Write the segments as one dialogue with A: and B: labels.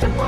A: Bye.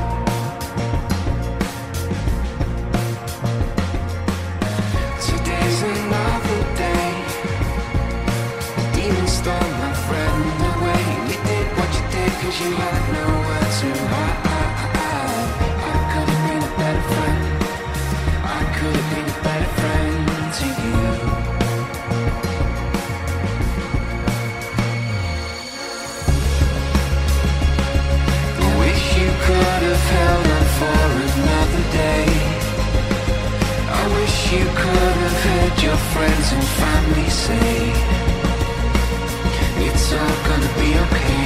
A: your friends and family say It's all gonna be okay.